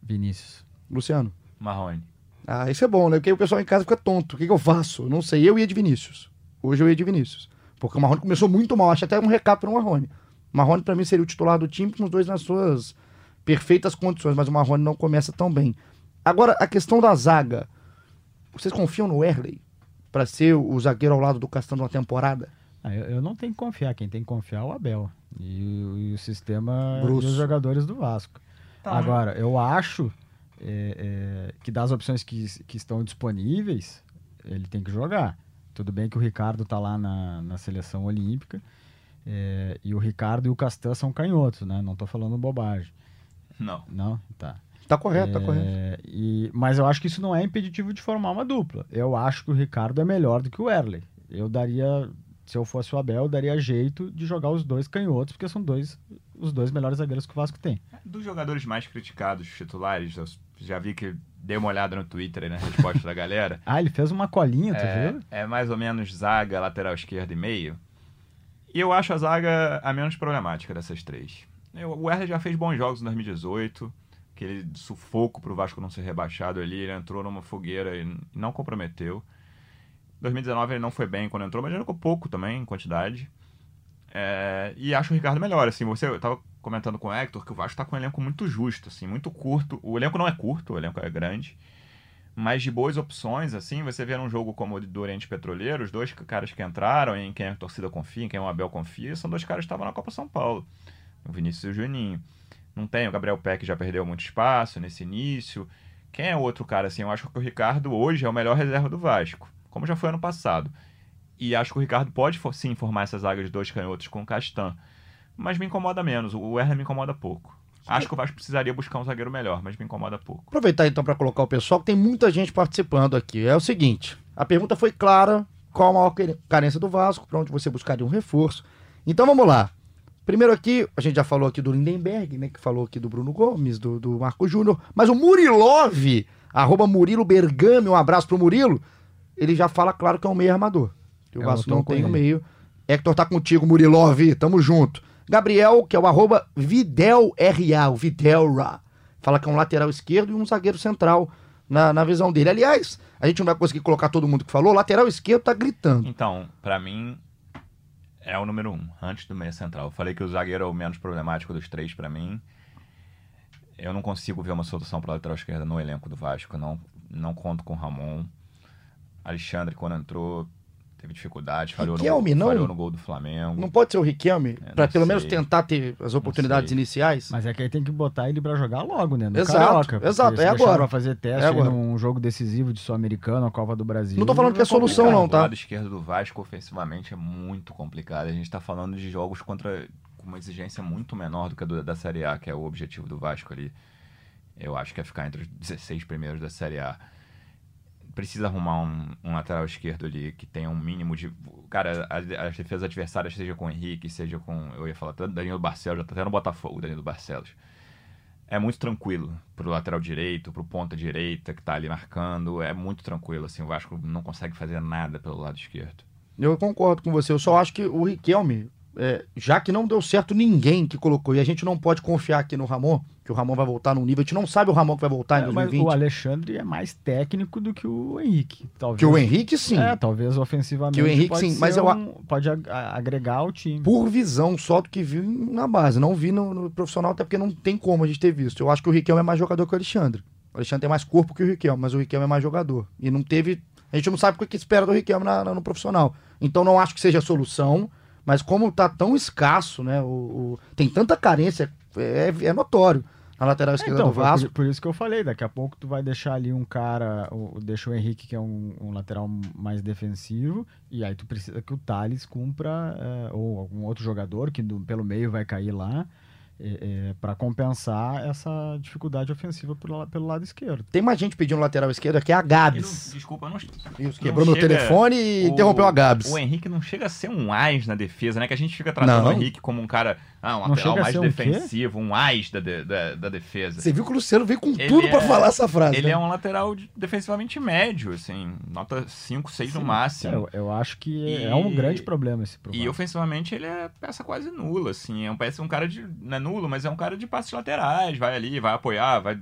Vinícius. Luciano. Marrone. Ah, isso é bom, né? Porque o pessoal em casa fica tonto. O que, que eu faço? Eu Não sei. Eu ia de Vinícius. Hoje eu ia de Vinícius. Porque o Marrone começou muito mal. Acho até um recado pro Marrone. O Marrone, pra mim, seria o titular do time com os dois nas suas perfeitas condições. Mas o Marrone não começa tão bem. Agora, a questão da zaga. Vocês confiam no Erley pra ser o zagueiro ao lado do Castanho numa temporada? Ah, eu, eu não tenho que confiar, quem tem que confiar é o Abel. E, o- e o sistema Grosso. e os jogadores do Vasco. Tá, Agora, eu acho é, é, que das opções que, que estão disponíveis, ele tem que jogar. Tudo bem que o Ricardo tá lá na, na seleção olímpica. é, e o Ricardo e o Castan são canhotos, né? Não tô falando bobagem. Não. Não? Tá. Tá correto, tá É, correto. e- mas eu acho que isso não é impeditivo de formar uma dupla. Eu acho que o Ricardo é melhor do que o Erley. Eu daria se eu fosse o Abel, eu daria jeito de jogar os dois canhotos, porque são dois os dois melhores zagueiros que o Vasco tem. Dos jogadores mais criticados, titulares, eu já vi que dei uma olhada no Twitter aí na resposta da galera. Ah, ele fez uma colinha, tu é, viu? É mais ou menos zaga, lateral esquerda e meio. E eu acho a zaga a menos problemática dessas três. O Werner já fez bons jogos em 2018, aquele sufoco para o Vasco não ser rebaixado ali, ele entrou numa fogueira e não comprometeu. 2019 ele não foi bem quando entrou, mas jogou pouco também, em quantidade. É, e acho o Ricardo melhor, assim, você eu tava comentando com o Hector que o Vasco tá com um elenco muito justo, assim, muito curto. O elenco não é curto, o elenco é grande, mas de boas opções, assim, você vê num jogo como o do Oriente Petroleiro, os dois caras que entraram, em quem a torcida confia, em quem o Abel confia, são dois caras que estavam na Copa São Paulo, o Vinícius e o Juninho. Não tem, o Gabriel Peck já perdeu muito espaço nesse início. Quem é outro cara, assim, eu acho que o Ricardo hoje é o melhor reserva do Vasco, como já foi ano passado. E acho que o Ricardo pode sim formar essas zaga de dois canhotos com o Castan. Mas me incomoda menos. O Werner me incomoda pouco. Acho que o Vasco precisaria buscar um zagueiro melhor, mas me incomoda pouco. Aproveitar então para colocar o pessoal, que tem muita gente participando aqui. É o seguinte: a pergunta foi clara: qual a maior carência do Vasco? Para onde você buscaria um reforço? Então vamos lá. Primeiro aqui, a gente já falou aqui do Lindenberg, né? Que falou aqui do Bruno Gomes, do, do Marco Júnior. Mas o Murilov, arroba Murilo Bergame, um abraço pro Murilo. Ele já fala claro que é um meio armador. Que o Vasco não tem no meio. Hector tá contigo, Murilov, tamo junto. Gabriel, que é o arroba VidelRA, o Videlra. Fala que é um lateral esquerdo e um zagueiro central na, na visão dele. Aliás, a gente não vai conseguir colocar todo mundo que falou, lateral esquerdo tá gritando. Então, para mim, é o número um, antes do meio central. Eu falei que o zagueiro é o menos problemático dos três para mim. Eu não consigo ver uma solução para lateral esquerda no elenco do Vasco. Não, não conto com o Ramon. Alexandre, quando entrou, teve dificuldade, falhou, Riquelme, no, não, falhou no gol do Flamengo. Não pode ser o Riquelme, é, para pelo sei. menos tentar ter as oportunidades iniciais? Mas é que aí tem que botar ele para jogar logo, né? No exato, Carioca, exato, é agora. Pra fazer teste é num jogo decisivo de Sul-Americano, a Copa do Brasil. Não tô falando que é solução não, tá? O lado esquerdo do Vasco ofensivamente é muito complicado. A gente tá falando de jogos contra com uma exigência muito menor do que a do, da Série A, que é o objetivo do Vasco ali. Eu acho que é ficar entre os 16 primeiros da Série A precisa arrumar um, um, lateral esquerdo ali que tenha um mínimo de. Cara, as defesas adversárias, seja com o Henrique, seja com. Eu ia falar tanto Danilo Barcelos, já tá até no Botafogo, Danilo Barcelos. É muito tranquilo pro lateral direito, pro ponta direita que tá ali marcando. É muito tranquilo, assim. O Vasco não consegue fazer nada pelo lado esquerdo. Eu concordo com você. Eu só acho que o Riquelme, é, já que não deu certo ninguém que colocou, e a gente não pode confiar aqui no Ramon, que o Ramon vai voltar num nível, a gente não sabe o Ramon que vai voltar em 2020. É, o Alexandre é mais técnico do que o Henrique. Talvez. Que o Henrique, sim. É, talvez ofensivamente. Que o Henrique, sim, mas eu um, pode agregar ao time. Por visão só do que vi na base, não vi no, no, profissional, até porque não tem como a gente ter visto. Eu acho que o Riquelme é mais jogador que o Alexandre. O Alexandre tem mais corpo que o Riquelme, mas o Riquelme é mais jogador. E não teve. A gente não sabe o que espera do Riquelme na, na, no profissional. Então não acho que seja a solução. Mas como tá tão escasso, né? O, o tem tanta carência, é, é notório na lateral esquerda então, do Vasco. Por, por, isso que eu falei, daqui a pouco tu vai deixar ali um cara, o, deixa o Henrique, que é um, um lateral mais defensivo, e aí tu precisa que o Thales cumpra, é, ou algum outro jogador que do, pelo meio vai cair lá, é, é, para compensar essa dificuldade ofensiva pelo, pelo lado esquerdo. Tem mais gente pedindo lateral esquerdo aqui, é a Gabs. Não, desculpa, não. Isso, quebrou meu telefone e o, interrompeu a Gabs. O Henrique não chega a ser um ás na defesa, né? Que a gente fica tratando não. o Henrique como um cara, ah, um lateral mais defensivo, um, um ás da, da, da, defesa. Você viu que o Luciano veio com ele tudo é, para falar essa frase. Ele né? é um lateral defensivamente médio, assim, nota 5, 6 no máximo. Eu, eu acho que e, é um grande problema esse problema. E ofensivamente ele é peça quase nula, assim. É um, parece um cara de. Não é nulo, mas é um cara de passes laterais, vai ali, vai apoiar, vai.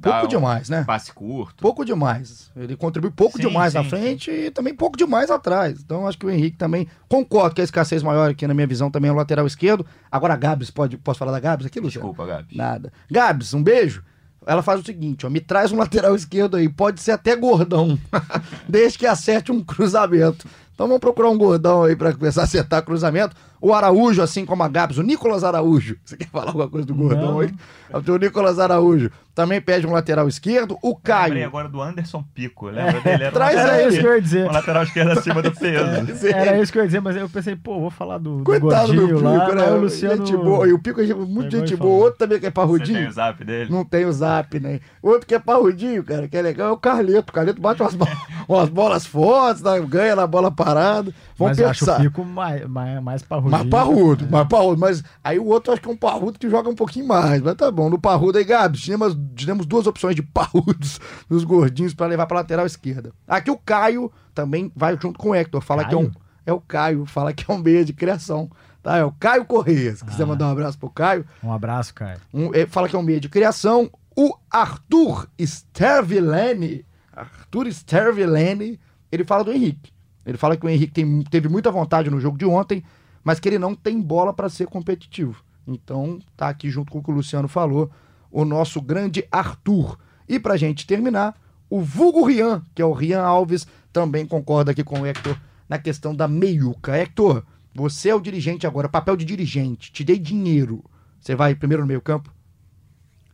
Pouco demais, né? Passe curto. Pouco demais. Ele contribui pouco sim, demais sim, na frente sim. e também pouco demais atrás. Então acho que o Henrique também. Concordo que a escassez maior aqui na minha visão também é o lateral esquerdo. Agora a Gabs, pode, posso falar da Gabs aqui, Luciano? Desculpa, Gabs. Nada. Gabs, um beijo. Ela faz o seguinte, ó, me traz um lateral esquerdo aí, pode ser até gordão, desde que acerte um cruzamento. Então vamos procurar um gordão aí para começar a acertar cruzamento. O Araújo, assim como a Gabs, o Nicolas Araújo. Você quer falar alguma coisa do gordão Não. aí? O Nicolas Araújo também pede um lateral esquerdo. O Caio. Eu lembrei agora do Anderson Pico. Lembra dele? Era Traz um aí. isso que eu ia dizer. Um lateral esquerdo acima do peso. É, era isso que eu ia dizer, mas eu pensei, pô, vou falar do, do Coitado do Pico, lá, né? O Luciano... Gente boa. E o Pico é muito gente boa. Outro também que é parrudinho. Você tem o zap dele? Não tem o zap, né? Outro que é parrudinho, cara, que é legal, é o Carleto. O Carleto bate umas, umas bolas fortes, né? ganha na bola parada. Vamos Mas eu acho o pensar. Pico mais, mais, mais parrudo. Mais parrudo, mais parrudo. Mas aí o outro acho que é um parrudo que joga um pouquinho mais. Mas tá bom. No parrudo aí, Gabs, tínhamos, tínhamos duas opções de parrudos nos gordinhos pra levar pra lateral esquerda. Aqui o Caio também vai junto com o Hector. Fala que é um. Caio? É o Caio, fala que é um meia de criação. Tá? É o Caio Correia. Se quiser Ah. mandar um abraço pro Caio, Um abraço, cara. um, fala que é um meia de criação. O Arthur Stervilene, Arthur Stervilene, ele fala do Henrique. Ele fala que o Henrique tem- teve muita vontade no jogo de ontem, mas que ele não tem bola para ser competitivo. Então, tá aqui junto com o que o Luciano falou, o nosso grande Arthur. E pra gente terminar, o vulgo Rian, que é o Rian Alves, também concorda aqui com o Hector na questão da meiuca. Hector, você é o dirigente agora, papel de dirigente, te dei dinheiro. Você vai primeiro no meio campo?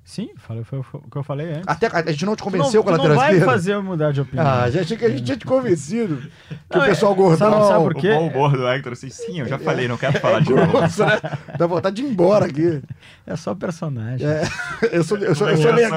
Sim, falei, foi, foi o que eu falei antes. Até a gente não te Tu convenceu não, com a tu não lateral vai esquerda? fazer eu mudar de opinião. Ah, já achei que a gente tinha te convencido. Que Não, o é- pessoal gordão. sabe- sabe por O quê? bom humor do Hector, assim, sim, eu já falei, não quero falar de novo. Né? Dá vontade de ir embora aqui. É só personagem. É, eu, sou, eu, sou, eu sou Eu sou legal.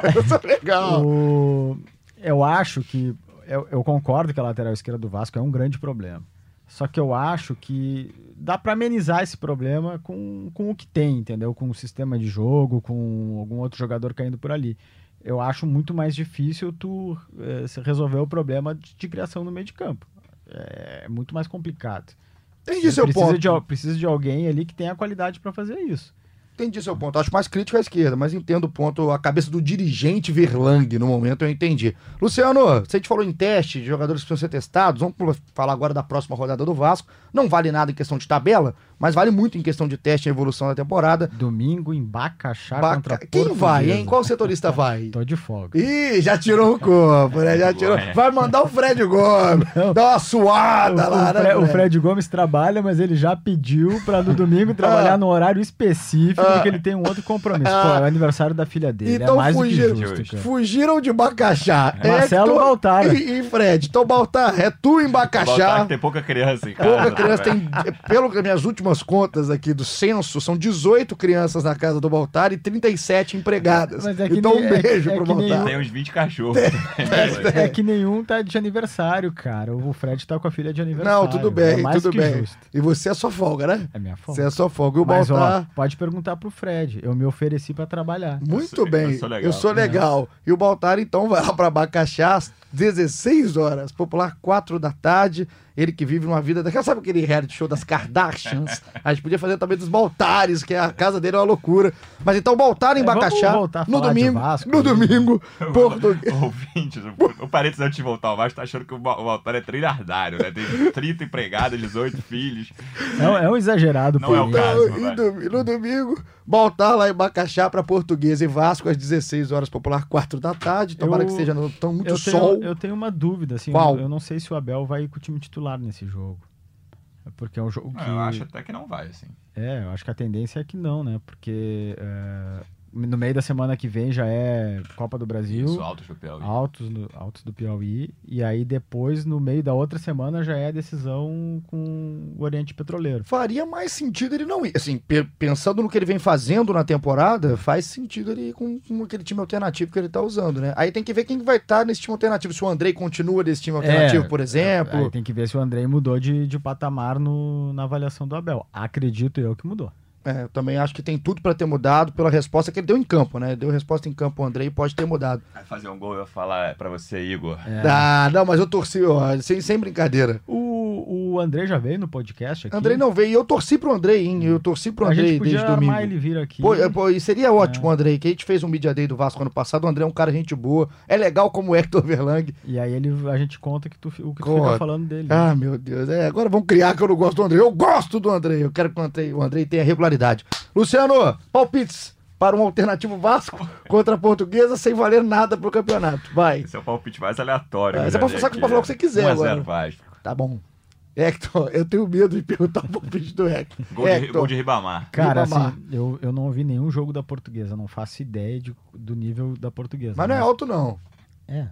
legal. Eu sou legal. O- Eu acho que. Eu, eu concordo que a lateral esquerda do Vasco é um grande problema. Só que eu acho que dá para amenizar esse problema com, com o que tem, entendeu? Com o sistema de jogo, com algum outro jogador caindo por ali. Eu acho muito mais difícil tu se resolver o problema de, de criação no meio de campo. É muito mais complicado. Entendi seu precisa, ponto. de, precisa de alguém ali que tenha a qualidade para fazer isso. Entendi seu ponto. Acho mais crítico à esquerda, mas entendo o ponto, a cabeça do dirigente Verlang no momento, eu entendi. Luciano, você te falou em teste de jogadores que precisam ser testados. Vamos falar agora da próxima rodada do Vasco. Não vale nada em questão de tabela, mas vale muito em questão de teste e evolução da temporada. Domingo em Bacaxá Baca- contra Quem vai, Portuguesa. hein? Qual setorista vai? Tô de folga. Ih, já tirou o corpo, né? Já tirou. Boa, né? Vai mandar o Fred Gomes. Dá uma suada O, lá, o né? Fre- o Fred? Fred Gomes trabalha, mas ele já pediu pra no domingo trabalhar Ah. no horário específico, Porque ele tem um outro compromisso. Pô, é o aniversário da filha dele. Então é mais fugiram, do que justo, cara. fugiram de Bacaxá. Marcelo Hector Baltar. E, e Fred. Então, Baltar, é tu em Baltar Bacaxá. que tem pouca criança em casa. Pouca criança né, tem. Pelo que minhas últimas contas aqui do censo, são 18 crianças na casa do Baltar e 37 empregadas. Mas é que então, um nem- é- beijo é pro Baltar. Tem uns 20 cachorros. É que nenhum tá de aniversário, cara. O Fred tá com a filha de aniversário. Não, tudo bem, é tudo bem. justo. E você é só folga, né? É minha Você folga. é só folga. E o Mas, ó, Baltar. pode perguntar pro Fred. Eu me ofereci pra trabalhar. Muito sou- bem, eu sou legal. eu sou legal. E o Baltar, então, vai lá pra Bacaxá às 16 horas, popular 4 da tarde. Ele que vive uma vida daquela, sabe aquele reality show das Kardashians? A gente podia fazer também dos Baltares, que a casa dele é uma loucura. Mas então, Baltar em É, Bacaxá, no domingo, Vasco, no né? domingo, português. Ouvintes, o, o parênteses antes de voltar ao Vasco tá achando que o Ba- o Baltar é trilhardário, né? Tem 30 empregadas, 18 filhos. É, um- é um exagerado, Não é o pô. caso. Domi- no domingo, Baltar lá em Bacaxá pra Português e Vasco às 16 horas, popular 4 da tarde. Tomara Eu- que seja no, tão muito eu sol. Tenho, eu tenho uma dúvida, assim. Qual? Eu, eu não sei se o Abel vai com o time titular nesse jogo. É Porque é um jogo que. Eu acho até que não vai, assim. É, eu acho que a tendência é que não, né? Porque é, no meio da semana que vem já é Copa do Brasil. Isso, alto chapéu. Altos, no- altos do Piauí. E aí depois, no meio da outra semana, já é a decisão com o Oriente Petroleiro. faria mais sentido ele não ir. Assim, pe- pensando no que ele vem fazendo na temporada, faz sentido ele ir com, com aquele time alternativo que ele tá usando, né? Aí tem que ver quem vai estar nesse time alternativo. Se o Andrei continua nesse time alternativo, É, por exemplo. Aí tem que ver se o Andrei mudou de, de patamar no, na avaliação do Abel. Acredito eu que mudou. É, eu também acho que tem tudo pra ter mudado pela resposta que ele deu em campo, né? Deu resposta em campo o Andrei pode ter mudado. Vai fazer um gol, eu vou falar pra você, Igor. É. Ah, não, mas eu torci, ó, sem, sem brincadeira. O, o Andrei já veio no podcast aqui. Andrei não veio e eu torci pro Andrei, hein? Eu torci pro A Andrei gente podia desde armar domingo. ele vir aqui. Pô, é, pô, e seria ótimo, Andrei, que a gente fez um Media Day do Vasco ano passado. O André é um cara gente boa. É legal como o Hector Verlang. E aí ele, a gente conta que tu, o que tu fica falando dele. Ah, meu Deus. É, agora vamos criar que eu não gosto do André. Eu gosto do André. Eu quero que o André, o André tenha regularidade. Luciano, palpites para um alternativo Vasco contra a Portuguesa sem valer nada pro campeonato. Vai. Esse é o palpite mais aleatório. É, você pode falar- falar o que você quiser 1 a agora. 0 Vasco. Tá bom. Hector, eu tenho medo de perguntar o palpite do Hector. Gol de, Hector, gol de Ribamar. Cara, Ribamar. assim, eu, eu não ouvi nenhum jogo da portuguesa, não faço ideia de- do nível da portuguesa. mas não é alto, não. É.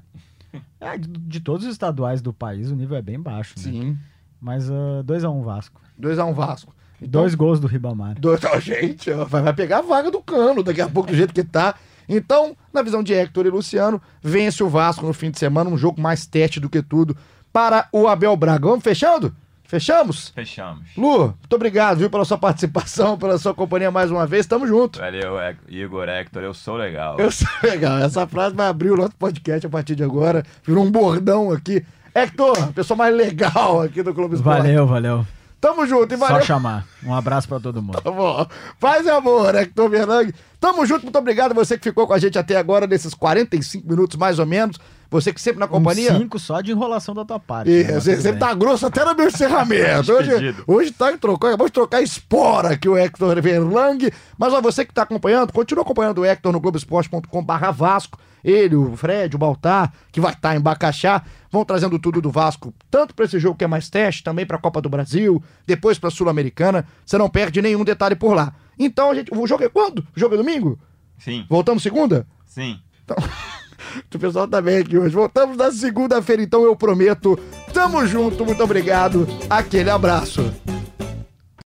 É, de, de todos os estaduais do país, o nível é bem baixo, né? Sim. Mas 2x1 Vasco. 2x1 Vasco. Então, Dois gols do Ribamar. Dois, ó, gente, vai, vai pegar a vaga do cano daqui a pouco, do jeito que tá. Então, na visão de Hector e Luciano, vence o Vasco no fim de semana, um jogo mais teste do que tudo para o Abel Braga. Vamos fechando? Fechamos? Fechamos. Lu, muito obrigado, viu, pela sua participação, pela sua companhia mais uma vez. Tamo junto. Valeu, Igor Hector, eu sou legal. Eu sou legal. Essa frase vai abrir o nosso podcast a partir de agora. Virou um bordão aqui. Hector, pessoa mais legal aqui do Clube Esporte. Valeu, valeu. Tamo junto e Só valeu. chamar. Um abraço pra todo mundo. Tá bom. Paz e amor, Hector Bernang. Tamo junto, muito obrigado você que ficou com a gente até agora, nesses 45 minutos mais ou menos. Você que sempre na companhia. Um cinco só de enrolação da tua parte. Ih, né? você tá grosso até no meu encerramento. Hoje, hoje tá trocando, acabamos de trocar espora aqui o Hector Verlang. Mas ó, você que tá acompanhando, continua acompanhando o Hector no Globoesporte.com/barra Vasco. Ele, o Fred, o Baltar, que vai estar em Bacaxá, vão trazendo tudo do Vasco, tanto pra esse jogo que é mais teste, também pra Copa do Brasil, depois pra Sul-Americana. Você não perde nenhum detalhe por lá. Então, a gente, o jogo é quando? O jogo é domingo? Sim, Voltamos segunda? sim. O pessoal tá bem aqui hoje. Voltamos na segunda-feira, então eu prometo. Tamo junto, muito obrigado. Aquele abraço.